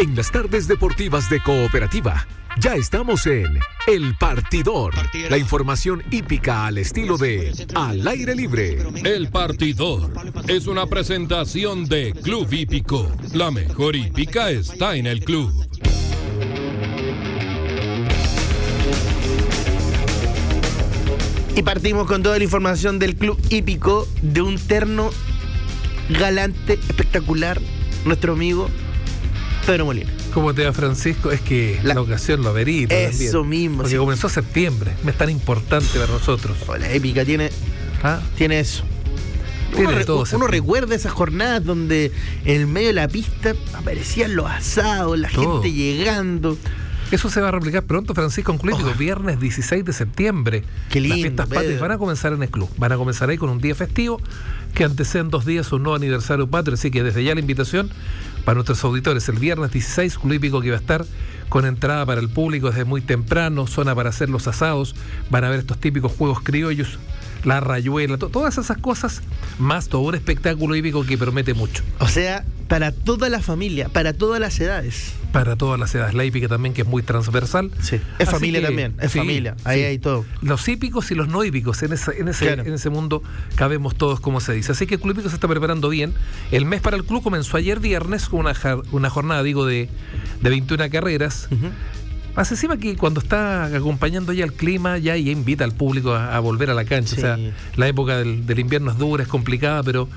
En las tardes deportivas de Cooperativa, ya estamos en El Partidor. La información hípica al estilo de Al aire libre. El Partidor es una presentación de Club Hípico. La mejor hípica está en el club. Y partimos con toda la información del club hípico de un terno galante, espectacular, nuestro amigo Pedro Molina. ¿Cómo te va, Francisco? Es que la, ocasión lo amerita. Eso mismo. Porque comenzó septiembre, mes tan importante para nosotros. la épica tiene, ¿Ah? tiene eso. Tiene uno, todo uno recuerda esas jornadas donde en medio de la pista aparecían los asados, la gente llegando. Eso se va a replicar pronto, Francisco, en viernes 16 de septiembre. Qué lindo, Las fiestas patrias van a comenzar en el club. Van a comenzar ahí con un día festivo que anteceden dos días un nuevo aniversario patrio. Así que desde ya la invitación para nuestros auditores. El viernes 16, Club Hípico que va a estar con entrada para el público desde muy temprano, zona para hacer los asados. Van a ver estos típicos juegos criollos la rayuela, todas esas cosas, más todo un espectáculo hípico que promete mucho. O sea, para toda la familia, para todas las edades. Para todas las edades. La hípica también, que es muy transversal. Sí. Es familia también, es familia. Ahí hay todo. Los hípicos y los no hípicos, en, ese, en, ese, mundo cabemos todos, como se dice. Así que el Club Hípico se está preparando bien. El mes para el club comenzó ayer viernes con una, una jornada, digo, de, de 21 carreras. Más encima que cuando está acompañando ya el clima, ya, invita al público a, volver a la cancha. O sea, la época del, invierno es dura, es complicada, pero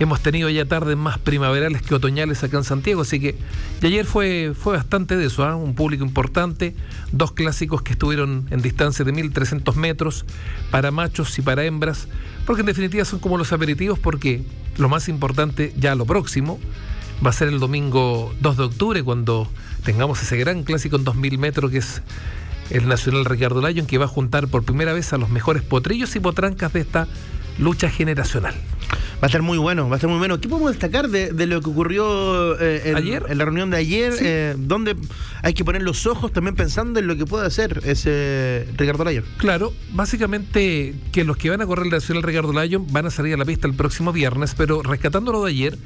hemos tenido ya tardes más primaverales que otoñales acá en Santiago, así que y ayer fue, fue bastante de eso, ¿ah? un público importante, dos clásicos que estuvieron en distancia de 1300 metros para machos y para hembras, porque en definitiva son como los aperitivos, porque lo más importante ya lo próximo va a ser el domingo 2 de octubre, cuando tengamos ese gran clásico en 2000 metros que es el Nacional Ricardo Lyon, que va a juntar por primera vez a los mejores potrillos y potrancas de esta lucha generacional. Va a estar muy bueno, va a estar muy bueno. ¿Qué podemos destacar de, lo que ocurrió eh, en, ¿Ayer? en la reunión de ayer? Eh, donde hay que poner los ojos también pensando en lo que puede hacer ese Ricardo Lyon. Claro, básicamente que los que van a correr el Nacional Ricardo Lyon van a salir a la pista el próximo viernes, pero rescatándolo de ayer,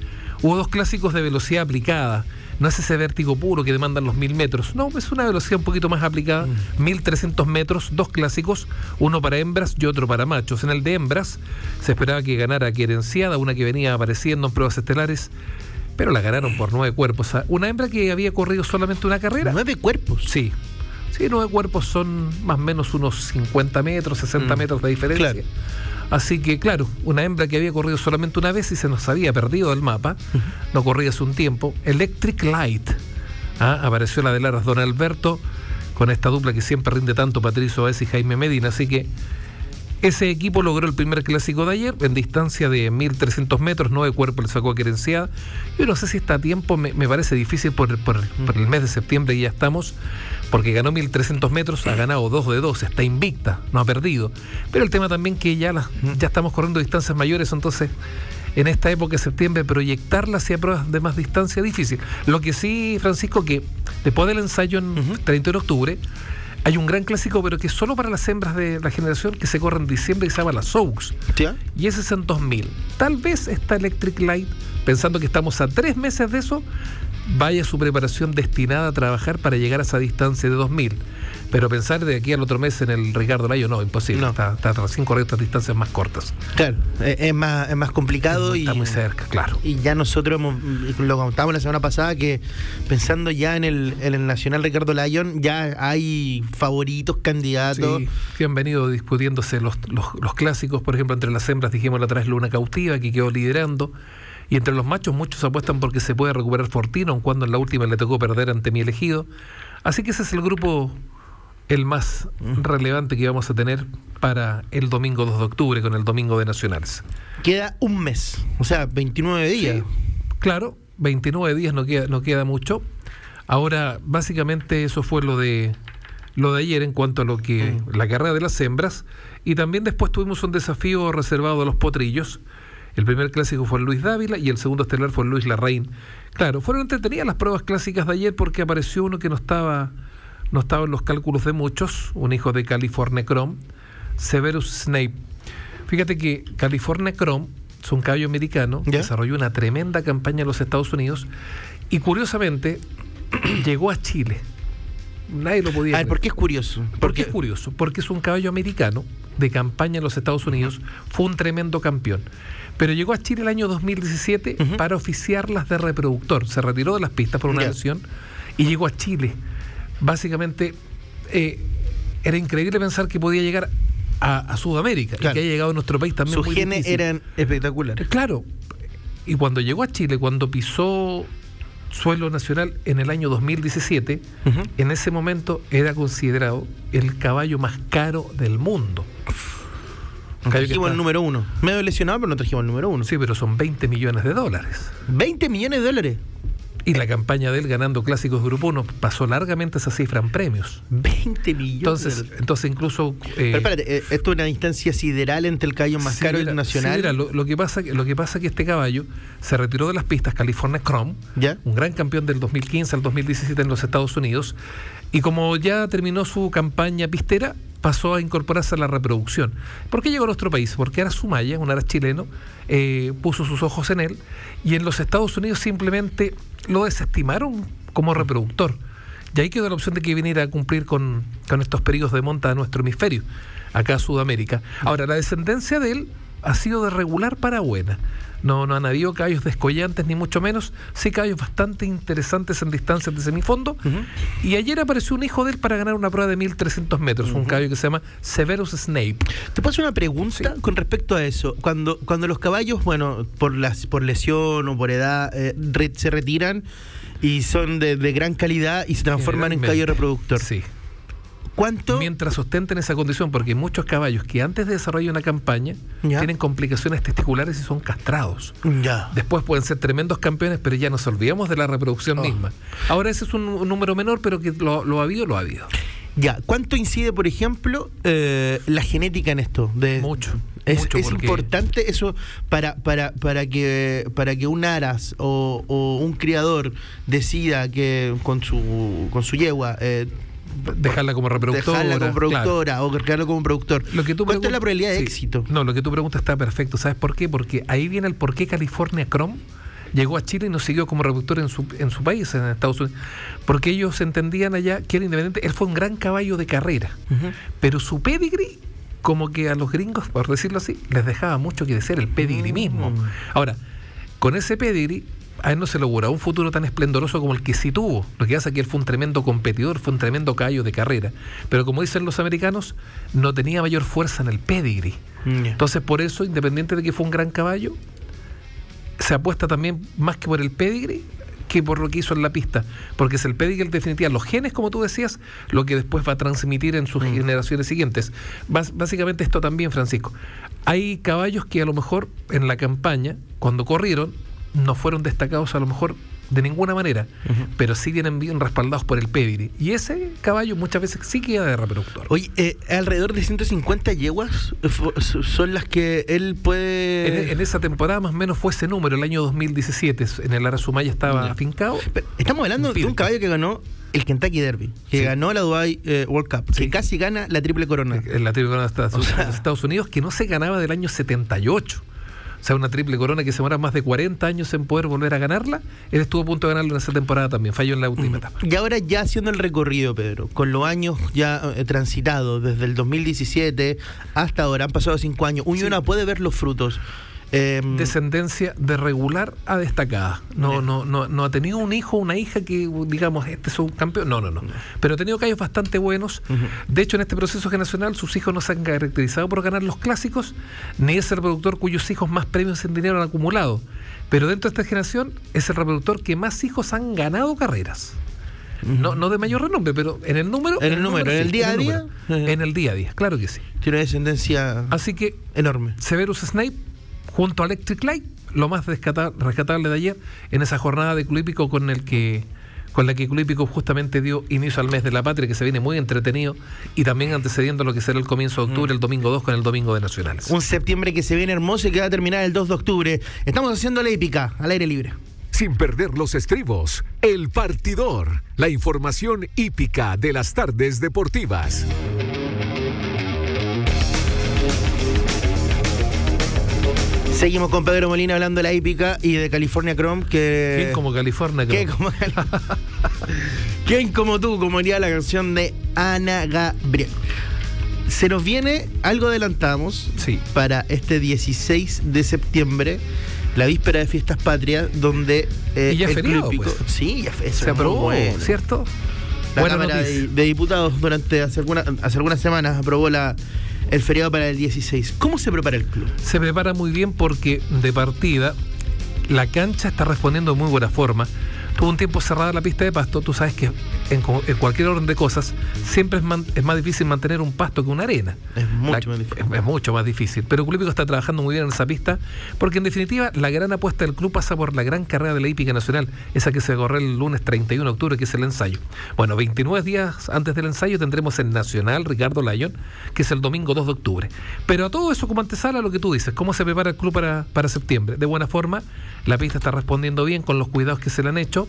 hubo dos clásicos de velocidad aplicada no es ese vértigo puro que demandan los mil metros, no, es una velocidad un poquito más aplicada, 1300 mm. metros, dos clásicos, uno para hembras y otro para machos. En el de hembras se esperaba que ganara Querenciada, una que venía apareciendo en pruebas estelares, pero la ganaron por nueve cuerpos. Una hembra que había corrido solamente una carrera. ¿Nueve cuerpos? Sí. Sí, nueve cuerpos son más o menos unos 50 metros, 60 mm. metros de diferencia. Así que, claro, una hembra que había corrido solamente una vez y se nos había perdido del mapa, no corría hace un tiempo, Electric Light. ¿ah? Apareció la de Laras Don Alberto con esta dupla que siempre rinde tanto Patricio Báez y Jaime Medina. Así que ese equipo logró el primer clásico de ayer en distancia de 1300 metros, nueve cuerpos le sacó a Querenciada. Yo no sé si está a tiempo, me, parece difícil por, por, el mes de septiembre y ya estamos, porque ganó 1300 metros, ha ganado 2 de 2, está invicta, no ha perdido. Pero el tema también que ya, ya estamos corriendo distancias mayores, entonces en esta época de septiembre proyectarla hacia pruebas de más distancia difícil. Lo que sí, Francisco, que después del ensayo en 30 de octubre, hay un gran clásico, pero que es solo para las hembras de la generación que se corre en diciembre y se llama la Soux. Y ese es en 2000. Tal vez esta Electric Light, pensando que estamos a tres meses de eso, vaya su preparación destinada a trabajar para llegar a esa distancia de 2000. Pero pensar de aquí al otro mes en el Ricardo Layo, no, imposible. Está, está recién correcto distancias más cortas. Claro, es más, es más complicado. y, está muy cerca, claro. Y ya nosotros lo contábamos la semana pasada que pensando ya en el, el Nacional Ricardo Lyon, ya hay favoritos, candidatos. Sí, que han venido discutiéndose los, los, clásicos, por ejemplo, entre las hembras dijimos la otra vez Luna Cautiva, que quedó liderando. Y entre los machos muchos apuestan porque se puede recuperar Fortino, aun cuando en la última le tocó perder ante mi elegido. Así que ese es el grupo el más relevante que vamos a tener para el domingo 2 de octubre con el domingo de Nacionales. Queda un mes, o sea, 29 días. claro, 29 días no queda, no queda mucho. Ahora, básicamente eso fue lo de lo de ayer en cuanto a lo que mm. la carrera de las hembras y también después tuvimos un desafío reservado a los potrillos. El primer clásico fue Luis Dávila y el segundo estelar fue Luis Larraín. Claro, fueron entretenidas las pruebas clásicas de ayer porque apareció uno que no estaba no estaba en los cálculos de muchos, un hijo de California Chrome, Severus Snape. Fíjate que California Chrome es un caballo americano, desarrolló una tremenda campaña en los Estados Unidos y curiosamente llegó a Chile. Nadie lo podía. A ver, ¿por qué es curioso? ¿Por qué es curioso? Porque es un caballo americano de campaña en los Estados Unidos, fue un tremendo campeón. Pero llegó a Chile el año 2017 para oficiarlas de reproductor. Se retiró de las pistas por una lesión y llegó a Chile. Básicamente, eh, era increíble pensar que podía llegar a, Sudamérica y que haya llegado a nuestro país también. Sus genes eran espectaculares. Claro. Y cuando llegó a Chile, cuando pisó suelo nacional en el año 2017, en ese momento era considerado el caballo más caro del mundo. Trajimos el número uno. Medio lesionado, pero no trajimos el número uno. Sí, pero son 20 millones de dólares. ¿20 millones de dólares? Y la campaña de él ganando clásicos Grupo 1 pasó largamente esa cifra en premios. 20 millones. Entonces, entonces incluso. Eh, Pero espérate, eh, esto es una distancia sideral entre el caballo más caro internacional. Sí, lo, que pasa, lo que pasa es que este caballo se retiró de las pistas California Chrome, ¿Ya? un gran campeón del 2015 al 2017 en los Estados Unidos, y como ya terminó su campaña pistera, pasó a incorporarse a la reproducción. ¿Por qué llegó a nuestro país? Porque era Sumaya, un ara chileno, eh, puso sus ojos en él, y en los Estados Unidos simplemente lo desestimaron como reproductor. Y ahí quedó la opción de que viniera a cumplir con, estos periodos de monta de nuestro hemisferio, acá en Sudamérica. Ahora, la descendencia de él ha sido de regular para buena. No, no han habido caballos descollantes, ni mucho menos. Sí, caballos bastante interesantes en distancias de semifondo. Y ayer apareció un hijo de él para ganar una prueba de 1300 metros, un caballo que se llama Severus Snape. Te paso una pregunta con respecto a eso. Cuando, cuando los caballos, bueno, por, las, por lesión o por edad, eh, se retiran y son de, gran calidad y se transforman en caballo reproductor. Sí. ¿Cuánto? Mientras ostenten esa condición, porque muchos caballos que antes de desarrollar una campaña tienen complicaciones testiculares y son castrados. Ya. Después pueden ser tremendos campeones, pero ya nos olvidamos de la reproducción oh. misma. Ahora ese es un, número menor, pero que lo, ha habido, lo ha habido. Ya, ¿cuánto incide, por ejemplo, eh, la genética en esto? De, mucho. Es, importante eso para, para, para, que, para que un aras o, un criador decida que con su, con su yegua eh, dejarla como reproductora. Dejarla como productora o cargarlo como productor. Lo que tú ¿Cuánto es la probabilidad de éxito? No, lo que tú preguntas está perfecto. ¿Sabes por qué? Porque ahí viene el por qué California Chrome llegó a Chile y no siguió como reproductor en su, en su país, en Estados Unidos. Porque ellos entendían allá que era independiente. Él fue un gran caballo de carrera. Pero su pedigree como que a los gringos, por decirlo así, les dejaba mucho que decir el pedigree mismo. Mm. Ahora, con ese pedigree a él no se le auguraba un futuro tan esplendoroso como el que sí tuvo. Lo que pasa es que él fue un tremendo competidor, fue un tremendo caballo de carrera. Pero como dicen los americanos, no tenía mayor fuerza en el pedigree. Mm, Entonces, por eso, independiente de que fue un gran caballo, se apuesta también más que por el pedigree que por lo que hizo en la pista. Porque es el pedigree, en definitiva, los genes, como tú decías, lo que después va a transmitir en sus mm. generaciones siguientes. básicamente esto también, Francisco. Hay caballos que a lo mejor en la campaña, cuando corrieron, no fueron destacados a lo mejor de ninguna manera, pero sí vienen bien respaldados por el pedigree. Y ese caballo muchas veces sí queda de reproductor. Oye, eh, alrededor de 150 yeguas eh, son las que él puede... En, esa temporada más o menos fue ese número, el año 2017, en el Arasumaya estaba afincado. estamos hablando de un caballo que ganó el Kentucky Derby, que ganó la Dubai eh, World Cup, que casi gana la triple corona. La triple corona de Estados Unidos, que no se ganaba del año 78 sea, una triple corona que se demora más de 40 años en poder volver a ganarla, él estuvo a punto de ganarla en esa temporada también, falló en la última etapa. Y ahora ya haciendo el recorrido, Pedro, con los años ya eh, transitados, desde el 2017 hasta ahora, han pasado cinco años, uno puede ver los frutos. Em, Descendencia de regular a destacada. No, no, no, no ha tenido un hijo o una hija que, digamos, este es un campeón. No, no, no. Pero ha tenido callos bastante buenos. De hecho, en este proceso generacional, sus hijos no se han caracterizado por ganar los clásicos, ni es el productor cuyos hijos más premios en dinero han acumulado. Pero dentro de esta generación es el reproductor que más hijos han ganado carreras. No, no de mayor renombre, pero en el número. En el, número, en el día a día. En el día a día, claro que sí. Tiene una descendencia Así que, enorme. Severus Snape junto a Electric Light, lo más rescatable de ayer en esa jornada de Club con el que con la que Club justamente dio inicio al mes de la patria, que se viene muy entretenido y también antecediendo lo que será el comienzo de octubre, mm. el domingo 2 con el domingo de Nacionales. Un septiembre que se viene hermoso y que va a terminar el 2 de octubre. Estamos haciendo la épica al aire libre. Sin perder los estribos, el partidor, la información hípica de las tardes deportivas. Seguimos con Pedro Molina hablando de la hípica y de California Chrome. Que... ¿Quién como California Chrome? ¿Quién como, ¿Quién como tú? Como diría la canción de Ana Gabriel. Se nos viene, algo adelantamos, sí. para este 16 de septiembre, la víspera de Fiestas Patrias, donde eh, y ya el feriado, pues. Sí, ya fue, se aprobó, ¿cierto? La Cámara de, de, Diputados durante hace, hace algunas semanas aprobó la, el feriado para el 16. ¿Cómo se prepara el club? Se prepara muy bien porque de partida la cancha está respondiendo de muy buena forma tuvo un tiempo cerrada la pista de pasto, tú sabes que en, cualquier orden de cosas siempre es, más difícil mantener un pasto que una arena. Es mucho más difícil. Es, mucho más difícil. Pero Club está trabajando muy bien en esa pista porque en definitiva la gran apuesta del club pasa por la gran carrera de la hípica nacional, esa que se corre el lunes 31 de octubre, que es el ensayo. Bueno, 29 días antes del ensayo tendremos el Nacional Ricardo Lyon, que es el domingo 2 de octubre. Pero a todo eso como antesala lo que tú dices, ¿cómo se prepara el club para, para septiembre? De buena forma, la pista está respondiendo bien con los cuidados que se le han hecho.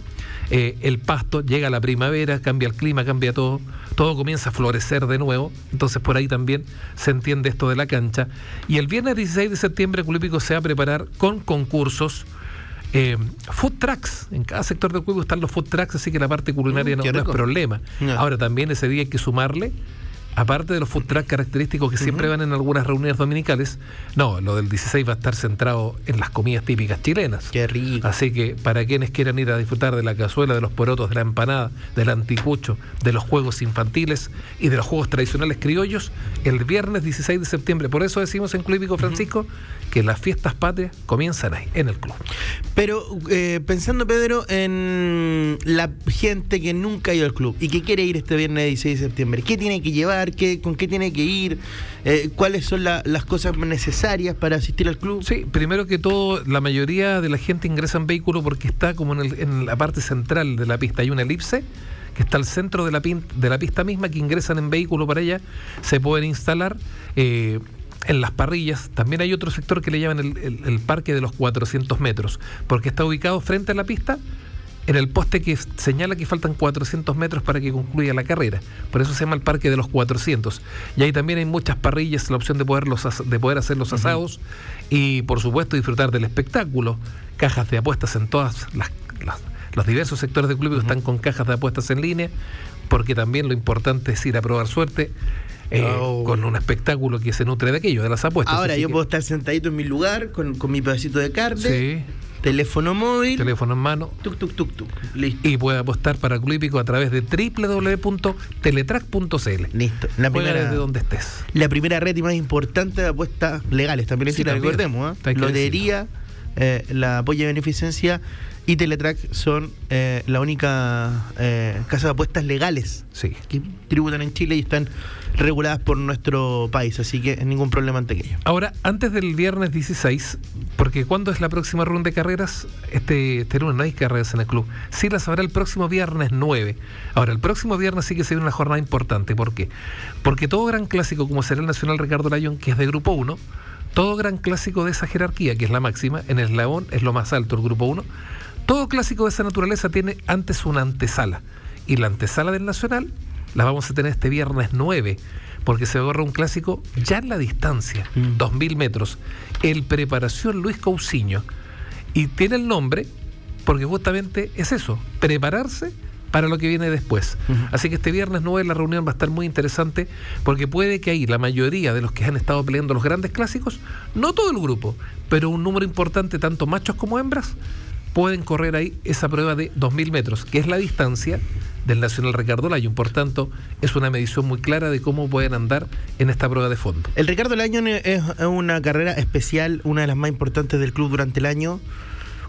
Eh, el pasto llega a la primavera, cambia el clima, cambia todo, todo comienza a florecer de nuevo. Entonces por ahí también se entiende esto de la cancha. Y el viernes 16 de septiembre el se va a preparar con concursos. Eh, food trucks, en cada sector del Cuico están los food trucks, así que la parte culinaria mm, no, es problema. Ahora también ese día hay que sumarle aparte de los food truck característicos que siempre van en algunas reuniones dominicales, no, lo del 16 va a estar centrado en las comidas típicas chilenas. Qué rico. Así que para quienes quieran ir a disfrutar de la cazuela, de los porotos, de la empanada, del anticucho, de los juegos infantiles y de los juegos tradicionales criollos, el viernes 16 de septiembre. Por eso decimos en Club Francisco que las fiestas patrias comienzan ahí, en el club. Pero eh, pensando, Pedro, en la gente que nunca ha ido al club y que quiere ir este viernes 16 de septiembre, ¿qué tiene que llevar? Qué, ¿Con qué tiene que ir? Eh, ¿Cuáles son las cosas necesarias para asistir al club? Sí, primero que todo, la mayoría de la gente ingresa en vehículo porque está como en, en la parte central de la pista. Hay una elipse que está al centro de la, de la pista misma, que ingresan en vehículo para allá, se pueden instalar. Eh, en las parrillas, también hay otro sector que le llaman el, parque de los 400 metros, porque está ubicado frente a la pista, en el poste que señala que faltan 400 metros para que concluya la carrera. Por eso se llama el Parque de los 400. Y ahí también hay muchas parrillas, la opción de poder, los, de poder hacer los asados y, por supuesto, disfrutar del espectáculo. Cajas de apuestas en todas las, los diversos sectores del club que están con cajas de apuestas en línea, porque también lo importante es ir a probar suerte. Eh, oh. con un espectáculo que se nutre de aquello, de las apuestas. Ahora yo puedo estar sentadito en mi lugar con, mi pedacito de carne. Teléfono móvil. Teléfono en mano. Tuk, tuk, tuk, tuk. Listo. Y puede apostar para Club a través de www.teletrack.cl. Listo. La primera, de donde estés. La primera red y más importante de apuestas legales, también sí, recordemos. ¿eh? Lotería, eh, la apoyo de beneficencia y Teletrack son eh, la única eh, casa de apuestas legales que tributan en Chile y están reguladas por nuestro país, así que ningún problema ante aquello. Ahora, antes del viernes 16, porque ¿cuándo es la próxima ronda de carreras? Este, este lunes no hay carreras en el club. Sí las habrá el próximo viernes 9. Ahora, el próximo viernes sí que se viene una jornada importante. ¿Por qué? Porque todo gran clásico, como será el Nacional Ricardo Layón, que es de Grupo 1, todo gran clásico de esa jerarquía, que es la máxima, en el eslabón es lo más alto, el Grupo 1, todo clásico de esa naturaleza tiene antes una antesala. Y la antesala del Nacional la vamos a tener este viernes 9, porque se agarra un clásico ya en la distancia, 2.000 mm. metros. El Preparación Luis Cousiño. Y tiene el nombre porque justamente es eso, prepararse para lo que viene después. Así que este viernes 9 la reunión va a estar muy interesante porque puede que ahí la mayoría de los que han estado peleando los grandes clásicos, no todo el grupo, pero un número importante, tanto machos como hembras, pueden correr ahí esa prueba de 2.000 metros, que es la distancia del Nacional Ricardo Lyon. Por tanto, es una medición muy clara de cómo pueden andar en esta prueba de fondo. El Ricardo Lyon es una carrera especial, una de las más importantes del club durante el año.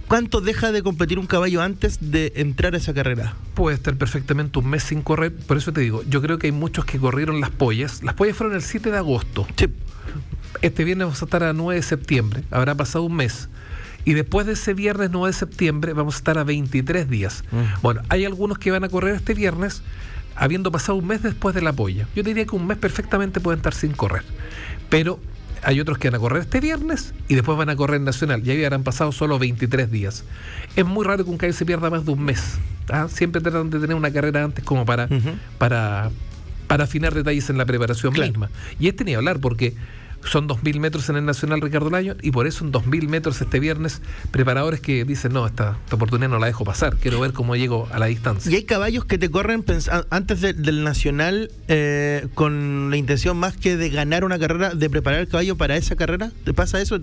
¿Cuánto deja de competir un caballo antes de entrar a esa carrera? Puede estar perfectamente un mes sin correr. Por eso te digo, yo creo que hay muchos que corrieron las pollas. Las pollas fueron el 7 de agosto. Este viernes vamos a estar a 9 de septiembre. Habrá pasado un mes. Y después de ese viernes 9 de septiembre vamos a estar a 23 días. Mm. Bueno, hay algunos que van a correr este viernes habiendo pasado un mes después de la polla. Yo diría que un mes perfectamente pueden estar sin correr. Pero hay otros que van a correr este viernes y después van a correr nacional. Y ahí habrán pasado solo 23 días. Es muy raro que un caballo se pierda más de un mes. ¿ah? Siempre tratan de tener una carrera antes como para, para, para afinar detalles en la preparación misma. Y este ni hablar porque son 2.000 metros en el Nacional Ricardo Layo y por eso en 2.000 metros este viernes preparadores que dicen, no, esta, oportunidad no la dejo pasar, quiero ver cómo llego a la distancia. Y hay caballos que te corren antes del Nacional eh, con la intención más que de ganar una carrera, de preparar el caballo para esa carrera. ¿Te pasa eso?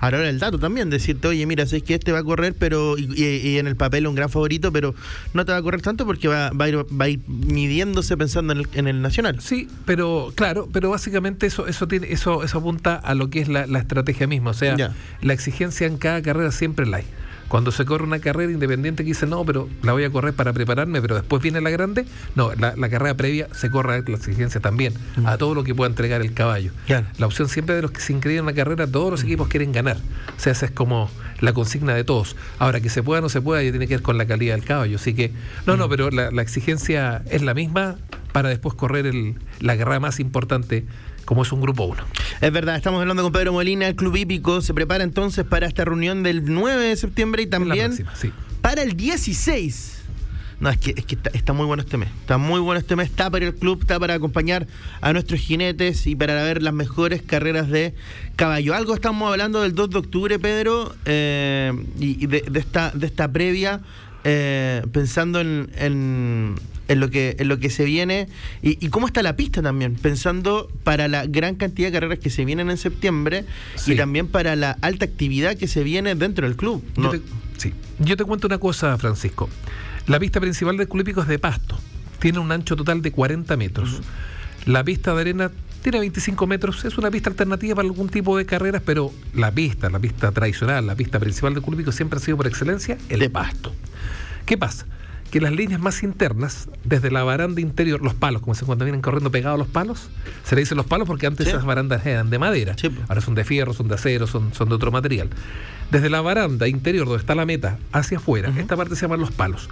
Ahora el dato también, decirte, oye, mira, sé que este va a correr, pero y, en el papel un gran favorito, pero no te va a correr tanto porque va, va, a, ir, va a ir midiéndose pensando en el, en el Nacional. Sí, pero claro, pero básicamente eso, eso tiene, eso, eso apunta a lo que es la, estrategia misma. O sea, la exigencia en cada carrera siempre la hay. Cuando se corre una carrera independiente que dice, no, pero la voy a correr para prepararme, pero después viene la grande, no, la, carrera previa se corre la exigencia también, a todo lo que pueda entregar el caballo. La opción siempre de los que se inscriben en la carrera, todos los equipos quieren ganar. O sea, esa es como la consigna de todos. Ahora, que se pueda o no se pueda, ya tiene que ver con la calidad del caballo. Así que, no, no, pero la, la exigencia es la misma para después correr el, la carrera más importante como es un grupo 1. Es verdad, estamos hablando con Pedro Molina, el Club Hípico se prepara entonces para esta reunión del 9 de septiembre y también para el 16. No, es que, es que está, muy bueno este mes. Está muy bueno este mes. Está para el club, está para acompañar a nuestros jinetes y para ver las mejores carreras de caballo. Algo estamos hablando del 2 de octubre, Pedro, eh, y, de, esta, de esta previa, eh, pensando en en lo que, en lo que se viene y, cómo está la pista también, pensando para la gran cantidad de carreras que se vienen en septiembre y también para la alta actividad que se viene dentro del club. Yo te, sí, yo te cuento una cosa, Francisco. La pista principal del Club es de pasto, tiene un ancho total de 40 metros. La pista de arena tiene 25 metros, es una pista alternativa para algún tipo de carreras, pero la pista, la pista tradicional, la pista principal del Club siempre ha sido por excelencia el de pasto. ¿Qué pasa? Que las líneas más internas, desde la baranda interior, los palos, como se cuando vienen corriendo pegados los palos, se le dicen los palos porque antes esas barandas eran de madera, ahora son de fierro, son de acero, son, son de otro material. Desde la baranda interior, donde está la meta, hacia afuera, esta parte se llaman los palos.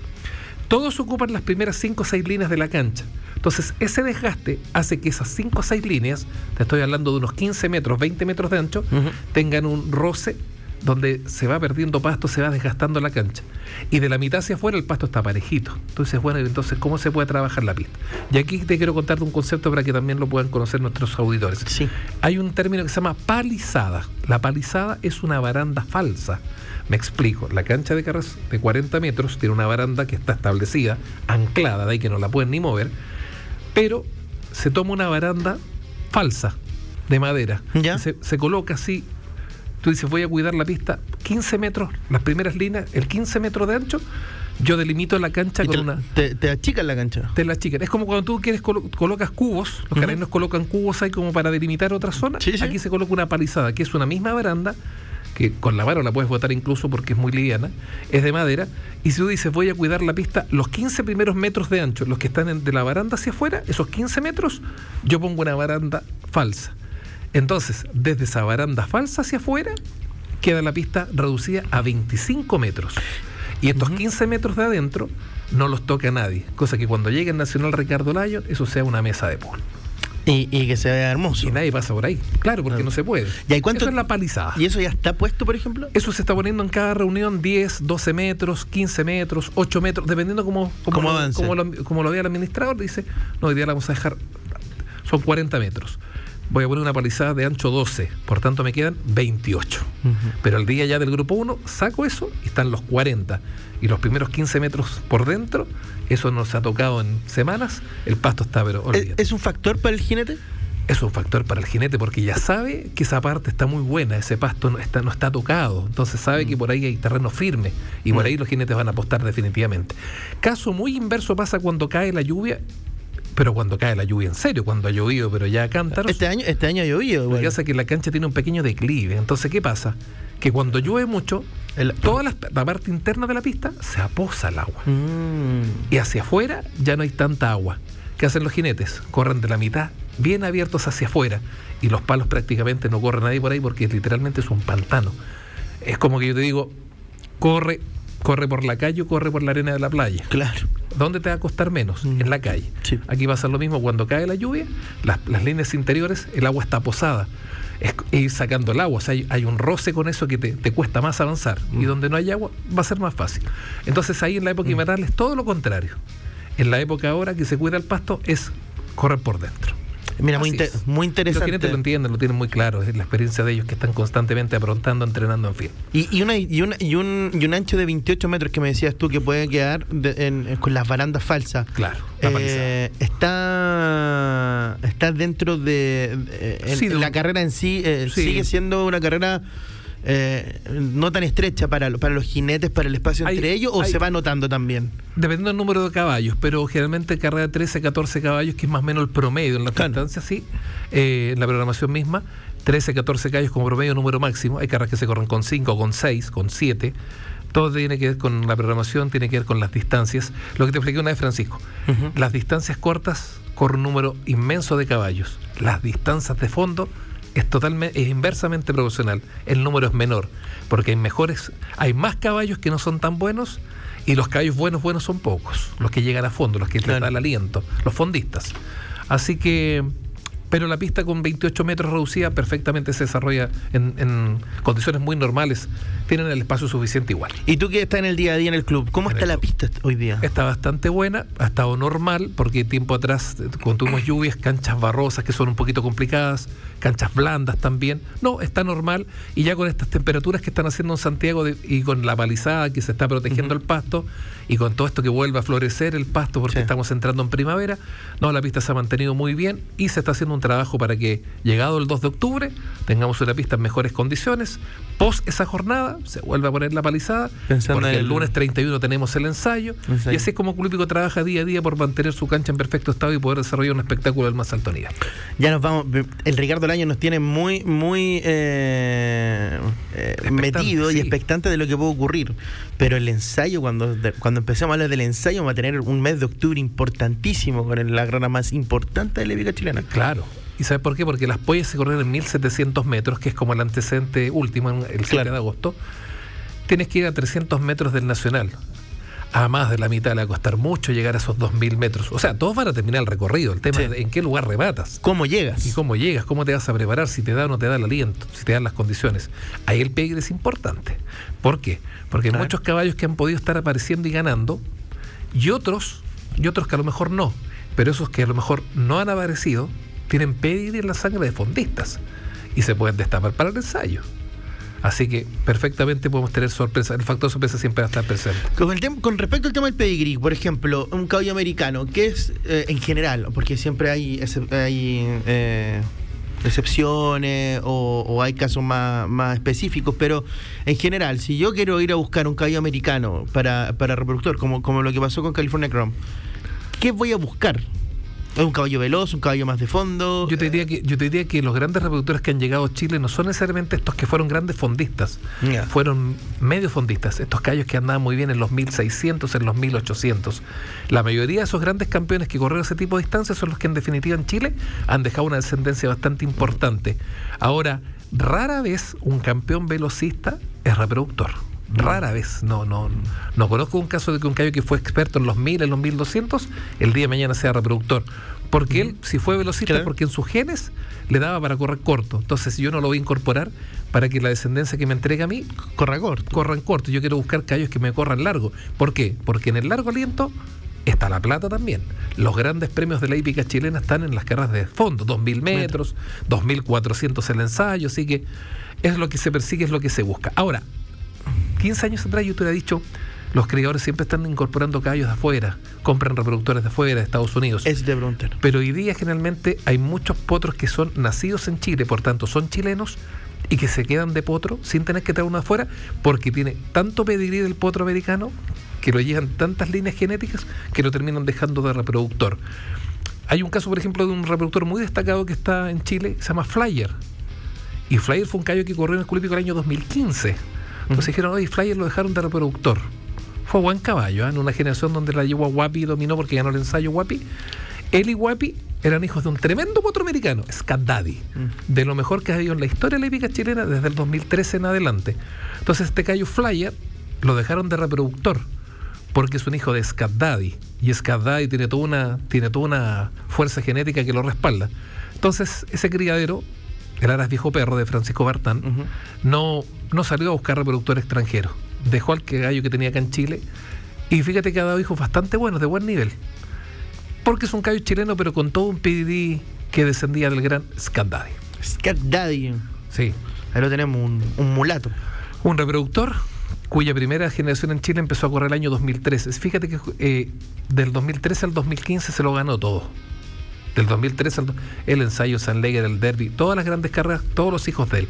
Todos ocupan las primeras 5 o 6 líneas de la cancha. Entonces, ese desgaste hace que esas 5 o 6 líneas, te estoy hablando de unos 15 metros, 20 metros de ancho, tengan un roce donde se va perdiendo pasto, se va desgastando la cancha. Y de la mitad hacia afuera el pasto está parejito. Entonces, bueno, entonces, ¿cómo se puede trabajar la pista? Y aquí te quiero contar un concepto para que también lo puedan conocer nuestros auditores. Sí. Hay un término que se llama palizada. La palizada es una baranda falsa. Me explico, la cancha de carreras de 40 metros tiene una baranda que está establecida, anclada, de ahí que no la pueden ni mover, pero se toma una baranda falsa de madera. ¿Ya? Se, se coloca así tú dices, voy a cuidar la pista 15 metros, las primeras líneas, el 15 metros de ancho, yo delimito la cancha con una. Te, te, achican la cancha. Te la achican. Es como cuando tú quieres colocas cubos, los uh colocan cubos ahí como para delimitar otra zona. Aquí se coloca una palizada, que es una misma baranda, que con la mano la puedes botar incluso porque es muy liviana, es de madera. Y si tú dices, voy a cuidar la pista, los 15 primeros metros de ancho, los que están de la baranda hacia afuera, esos 15 metros, yo pongo una baranda falsa entonces, desde esa baranda falsa hacia afuera, queda la pista reducida a 25 metros. Y estos 15 metros de adentro no los toca nadie. Cosa que cuando llegue el Nacional Ricardo Lyon, eso sea una mesa de pool. Y, que se vea hermoso. Y nadie pasa por ahí. Claro, porque no se puede. ¿Y cuánto, eso es la palizada. ¿Y eso ya está puesto, por ejemplo? Eso se está poniendo en cada reunión 10, 12 metros, 15 metros, 8 metros, dependiendo cómo, cómo, lo, como lo vea el administrador. Dice, no, hoy día la vamos a dejar, son 40 metros voy a poner una palizada de ancho 12, por tanto me quedan 28. Pero al día ya del grupo 1 saco eso y están los 40. Y los primeros 15 metros por dentro, eso no se ha tocado en semanas, el pasto está pero ¿Es un factor para el jinete? Es un factor para el jinete porque ya sabe que esa parte está muy buena, ese pasto no está, no está tocado, entonces sabe que mm. por ahí hay terreno firme y por mm. ahí los jinetes van a apostar definitivamente. Caso muy inverso pasa cuando cae la lluvia pero cuando cae la lluvia en serio, cuando ha llovido, pero ya cántaros. Este año, este año ha llovido. Lo que pasa es que la cancha tiene un pequeño declive. Entonces, ¿qué pasa? Que cuando llueve mucho, toda la, parte interna de la pista se aposa el agua. Mm. Y hacia afuera ya no hay tanta agua. ¿Qué hacen los jinetes? Corren de la mitad bien abiertos hacia afuera. Y los palos prácticamente no corren nadie por ahí porque literalmente es un pantano. Es como que yo te digo, corre, corre por la calle o corre por la arena de la playa. Claro. ¿Dónde te va a costar menos? Mm. En la calle. Sí. Aquí va a ser lo mismo cuando cae la lluvia, las, líneas interiores, el agua está posada. Es ir sacando el agua, o sea, hay, un roce con eso que te, cuesta más avanzar. Y mm. donde no hay agua, va a ser más fácil. Entonces ahí en la época mm. invernal es todo lo contrario. En la época ahora que se cuida el pasto es correr por dentro. Mira, muy, muy interesante. Los lo entienden, lo tienen muy claro. Es la experiencia de ellos que están constantemente aprontando, entrenando, en fin. Y, una, y, una, y, un, y un ancho de 28 metros que me decías tú que puede quedar con las barandas falsas. Claro. Eh, está, está dentro de. la carrera en sí, eh, sigue siendo una carrera eh, no tan estrecha para, para los jinetes, para el espacio entre ellos, o se va notando también? Dependiendo del número de caballos, pero generalmente carrera 13, 14 caballos, que es más o menos el promedio en la claro. sí, eh, en la programación misma. 13, 14 caballos como promedio número máximo. Hay carreras que se corren con 5, con 6, con 7. Todo tiene que ver con la programación, tiene que ver con las distancias. Lo que te expliqué una vez, Francisco. Las distancias cortas corren un número inmenso de caballos. Las distancias de fondo es totalmente es inversamente proporcional. El número es menor, porque hay mejores, hay más caballos que no son tan buenos y los caballos buenos buenos son pocos, los que llegan a fondo, los que les da el aliento, los fondistas. Así que pero la pista con 28 metros reducida perfectamente se desarrolla en, condiciones muy normales, tienen el espacio suficiente igual. ¿Y tú que estás en el día a día en el club, cómo está la pista hoy día? Está bastante buena, ha estado normal, porque tiempo atrás, cuando tuvimos lluvias, canchas barrosas que son un poquito complicadas, canchas blandas también. No, está normal y ya con estas temperaturas que están haciendo en Santiago y con la palizada que se está protegiendo el pasto y con todo esto que vuelve a florecer el pasto porque estamos entrando en primavera, no, la pista se ha mantenido muy bien y se está haciendo un trabajo para que llegado el 2 de octubre tengamos una pista en mejores condiciones. Post esa jornada se vuelve a poner la palizada porque el... lunes 31 tenemos el ensayo, y así es como Clubico trabaja día a día por mantener su cancha en perfecto estado y poder desarrollar un espectáculo del más alto nivel. Ya nos vamos, el Ricardo Laño nos tiene muy, muy eh, eh, metido y expectante de lo que puede ocurrir, pero el ensayo cuando, cuando empecemos a hablar del ensayo va a tener un mes de octubre importantísimo con la grana más importante de la liga chilena. Claro. ¿Y sabes por qué? Porque las pollas se corren en 1700 metros, que es como el antecedente último, el 7 de agosto. Tienes que ir a 300 metros del Nacional. A más de la mitad le va a costar mucho llegar a esos 2000 metros. O sea, todos van a terminar el recorrido. El tema es en qué lugar rematas. ¿Cómo llegas? Y cómo llegas, cómo te vas a preparar, si te da o no te da el aliento, si te dan las condiciones. Ahí el pegue es importante. ¿Por qué? Porque hay muchos caballos que han podido estar apareciendo y ganando, y otros, y otros que a lo mejor no. Pero esos que a lo mejor no han aparecido, tienen pedir en la sangre de fondistas y se pueden destapar para el ensayo. Así que perfectamente podemos tener sorpresa. El factor sorpresa siempre va a estar presente. Con, el con respecto al tema del pedigrí, por ejemplo, un caballo americano, ¿qué es eh, en general? Porque siempre hay, hay eh, excepciones o, hay casos más, más, específicos, pero en general, si yo quiero ir a buscar un caballo americano para, para reproductor, como, como lo que pasó con California Chrome, ¿qué voy a buscar? ¿Es un caballo veloz, un caballo más de fondo? Yo te diría que, yo te diría que los grandes reproductores que han llegado a Chile no son necesariamente estos que fueron grandes fondistas, fueron medio fondistas, estos caballos que andaban muy bien en los 1600, en los 1800. La mayoría de esos grandes campeones que corrieron ese tipo de distancias son los que en definitiva en Chile han dejado una descendencia bastante importante. Ahora, rara vez un campeón velocista es reproductor rara vez. No, no, no conozco un caso de que un caballo que fue experto en los 1000, en los 1200, el día de mañana sea reproductor. Porque él, si fue velocista, porque en sus genes le daba para correr corto. Entonces, yo no lo voy a incorporar para que la descendencia que me entregue a mí corra corto. Corran corto. Yo quiero buscar caballos que me corran largo. ¿Por qué? Porque en el largo aliento está la plata también. Los grandes premios de la hípica chilena están en las carreras de fondo, 2.000 metros, 2.400 el ensayo, así que es lo que se persigue, es lo que se busca. Ahora, 15 años atrás yo te hubiera dicho, los criadores siempre están incorporando caballos de afuera, compran reproductores de afuera, de Estados Unidos. Es de Pero hoy día generalmente hay muchos potros que son nacidos en Chile, por tanto son chilenos y que se quedan de potro sin tener que traer uno de afuera, porque tiene tanto pedigrí del potro americano que lo llevan tantas líneas genéticas que lo terminan dejando de reproductor. Hay un caso, por ejemplo, de un reproductor muy destacado que está en Chile, se llama Flyer. Y Flyer fue un caballo que corrió en el Colípico el año 2015 entonces dijeron, oye, Flyer lo dejaron de reproductor. Fue buen caballo, ¿eh? en una generación donde la yegua Guapi dominó porque ganó el ensayo Guapi. Él y Guapi eran hijos de un tremendo potro americano, Scat Daddy, mm. de lo mejor que ha habido en la historia de la épica chilena desde el 2013 en adelante. Entonces este caballo Flyer lo dejaron de reproductor porque es un hijo de Scat Daddy y Scat Daddy tiene toda una, tiene toda una fuerza genética que lo respalda. Entonces ese criadero el Aras Viejo Perro de Francisco Bartán, no, no salió a buscar reproductor extranjero. Dejó al que gallo que tenía acá en Chile. Y fíjate que ha dado hijos bastante buenos, de buen nivel. Porque es un caballo chileno, pero con todo un PDD que descendía del gran Scat Daddy. Scat Daddy. Sí. Ahí lo tenemos, un, mulato. Un reproductor cuya primera generación en Chile empezó a correr el año 2013. Fíjate que eh, del 2013 al 2015 se lo ganó todo. Del 2013 al el ensayo San Leger, el derby, todas las grandes carreras, todos los hijos de él.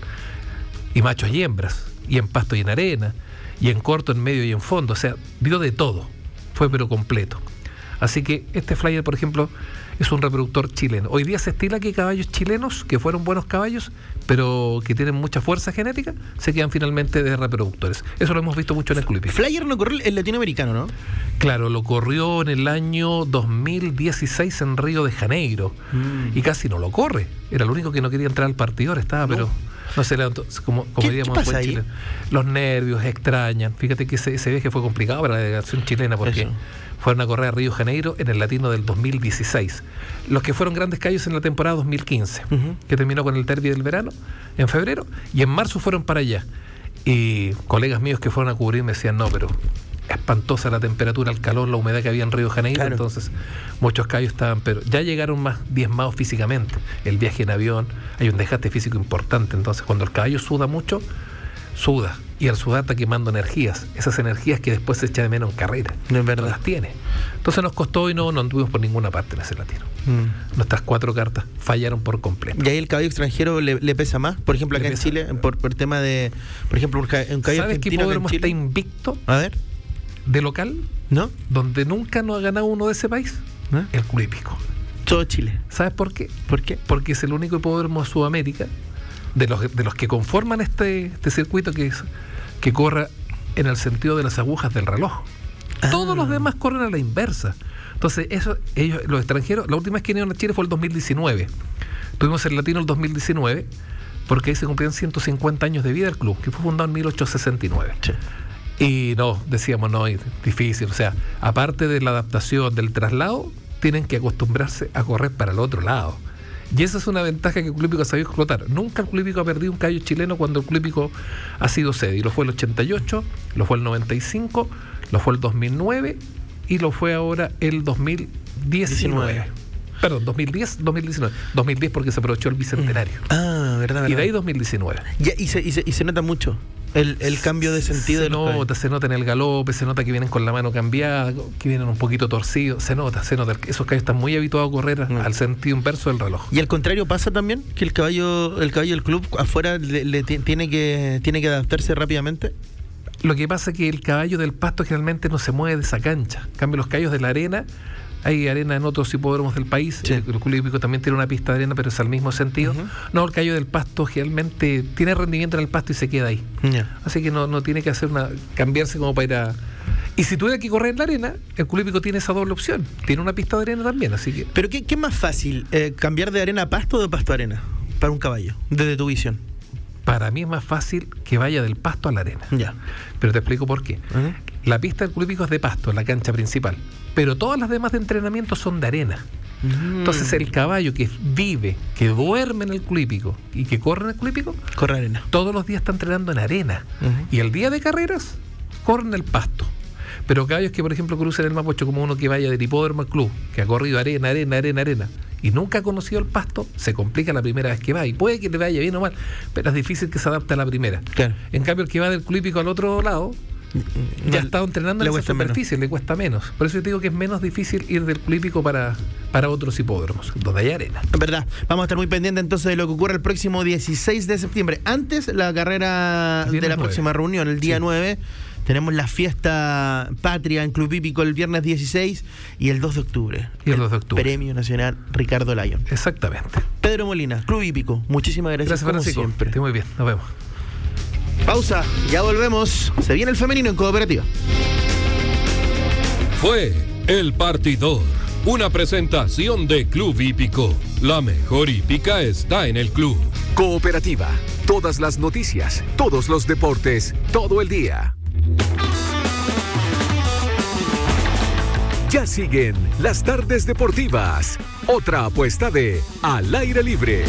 Y machos y hembras, y en pasto y en arena, y en corto, en medio y en fondo. O sea, dio de todo. Fue pero completo. Así que este flyer, por ejemplo, es un reproductor chileno. Hoy día se estila que caballos chilenos, que fueron buenos caballos, pero que tienen mucha fuerza genética, se quedan finalmente de reproductores. Eso lo hemos visto mucho en el club. Flyer no corrió el latinoamericano, ¿no? Claro, lo corrió en el año 2016 en Río de Janeiro mm. y casi no lo corre. Era el único que no quería entrar al partidor, estaba, pero no sé, como, como diríamos en Chile. Los nervios extrañan. Fíjate que ese, ese viaje fue complicado para la delegación chilena porque fueron a correr a Río Janeiro en el latino del 2016. Los que fueron grandes callos en la temporada 2015, que terminó con el derby del verano en febrero, y en marzo fueron para allá. Y colegas míos que fueron a cubrir me decían, no, pero espantosa la temperatura, el calor, la humedad que había en Río Janeiro, entonces muchos callos estaban, pero ya llegaron más diezmados físicamente. El viaje en avión, hay un desgaste físico importante, entonces cuando el caballo suda mucho, suda. Y el sudar está quemando energías, esas energías que después se echa de menos en carrera. No es verdad. las tiene. Entonces nos costó y no, no anduvimos por ninguna parte en ese latino. Mm. Nuestras cuatro cartas fallaron por completo. ¿Y ahí el caballo extranjero le, pesa más? Por ejemplo, acá en Chile, por, por tema de. Por ejemplo, un, caballo ¿Sabes que Hipódromo está invicto? A ver. De local, ¿no? Donde nunca nos ha ganado uno de ese país. El Culípico. Todo Chile. ¿Sabes por qué? ¿Por qué? Porque es el único hipódromo de Sudamérica de los, de los que conforman este, este circuito que, es, que corra en el sentido de las agujas del reloj. Todos los ah. demás corren a la inversa. Entonces, eso, ellos, los extranjeros, la última vez que vinieron a Chile fue el 2019. Tuvimos el latino el 2019, porque ahí se cumplían 150 años de vida del club, que fue fundado en 1869. Y no, decíamos, no, es difícil. O sea, aparte de la adaptación del traslado, tienen que acostumbrarse a correr para el otro lado. Y esa es una ventaja que el Club ha sabido explotar. Nunca el Club ha perdido un caballo chileno cuando el Club ha sido sede. Y lo fue el 88, lo fue el 95, lo fue el 2009 y lo fue ahora el 2019. Perdón, 2010, 2019. 2010 porque se aprovechó el bicentenario. Ah, verdad, verdad. Y de ahí 2019. y, se, y, se, y se nota mucho. El, cambio de sentido se nota, se nota en el galope, se nota que vienen con la mano cambiada, que vienen un poquito torcidos, se nota, se nota. Esos caballos están muy habituados a correr mm. al sentido inverso del reloj. Y al contrario pasa también que el caballo, el caballo del club afuera le, tiene que tiene que adaptarse rápidamente. Lo que pasa es que el caballo del pasto generalmente no se mueve de esa cancha. En cambio, los caballos de la arena hay arena en otros hipódromos del país. El Club Hípico también tiene una pista de arena, pero es al mismo sentido. No, el callo del pasto generalmente tiene rendimiento en el pasto y se queda ahí. Así que no, tiene que hacer una cambiarse como para ir a. Y si tuviera que correr en la arena, el Club Hípico tiene esa doble opción. Tiene una pista de arena también, así que. ¿Pero qué, es más fácil? Eh, ¿Cambiar de arena a pasto o de pasto a arena? Para un caballo, desde tu visión para mí es más fácil que vaya del pasto a la arena. Ya. Pero te explico por qué. La pista del Club Hípico es de pasto, la cancha principal pero todas las demás de entrenamiento son de arena. Mm. Entonces el caballo que vive, que duerme en el clípico y que corre en el clípico, corre arena. Todos los días está entrenando en arena. Y el día de carreras, corre en el pasto. Pero caballos que, por ejemplo, crucen el Mapocho como uno que vaya del hipódromo al club, que ha corrido arena, arena, arena, arena, y nunca ha conocido el pasto, se complica la primera vez que va. Y puede que le vaya bien o mal, pero es difícil que se adapte a la primera. En cambio, el que va del clípico al otro lado, ya ha estado entrenando en esa superficie, le cuesta menos. Por eso yo te digo que es menos difícil ir del clípico para, para otros hipódromos, donde hay arena. Es verdad. Vamos a estar muy pendientes entonces de lo que ocurre el próximo 16 de septiembre. Antes, la carrera de la próxima reunión, el día 9. Tenemos la fiesta patria en Club Hípico el viernes 16 y el 2 de octubre. Y el 2 de octubre. Premio Nacional Ricardo Lyon. Exactamente. Pedro Molina, Club Hípico. Muchísimas gracias. Gracias, Francisco. siempre. Estoy muy bien. Nos vemos. Pausa, ya volvemos. Se viene el femenino en cooperativa. Fue El Partidor, una presentación de Club Hípico. La mejor hípica está en el club. Cooperativa, todas las noticias, todos los deportes, todo el día. Ya siguen las tardes deportivas. Otra apuesta de Al aire libre.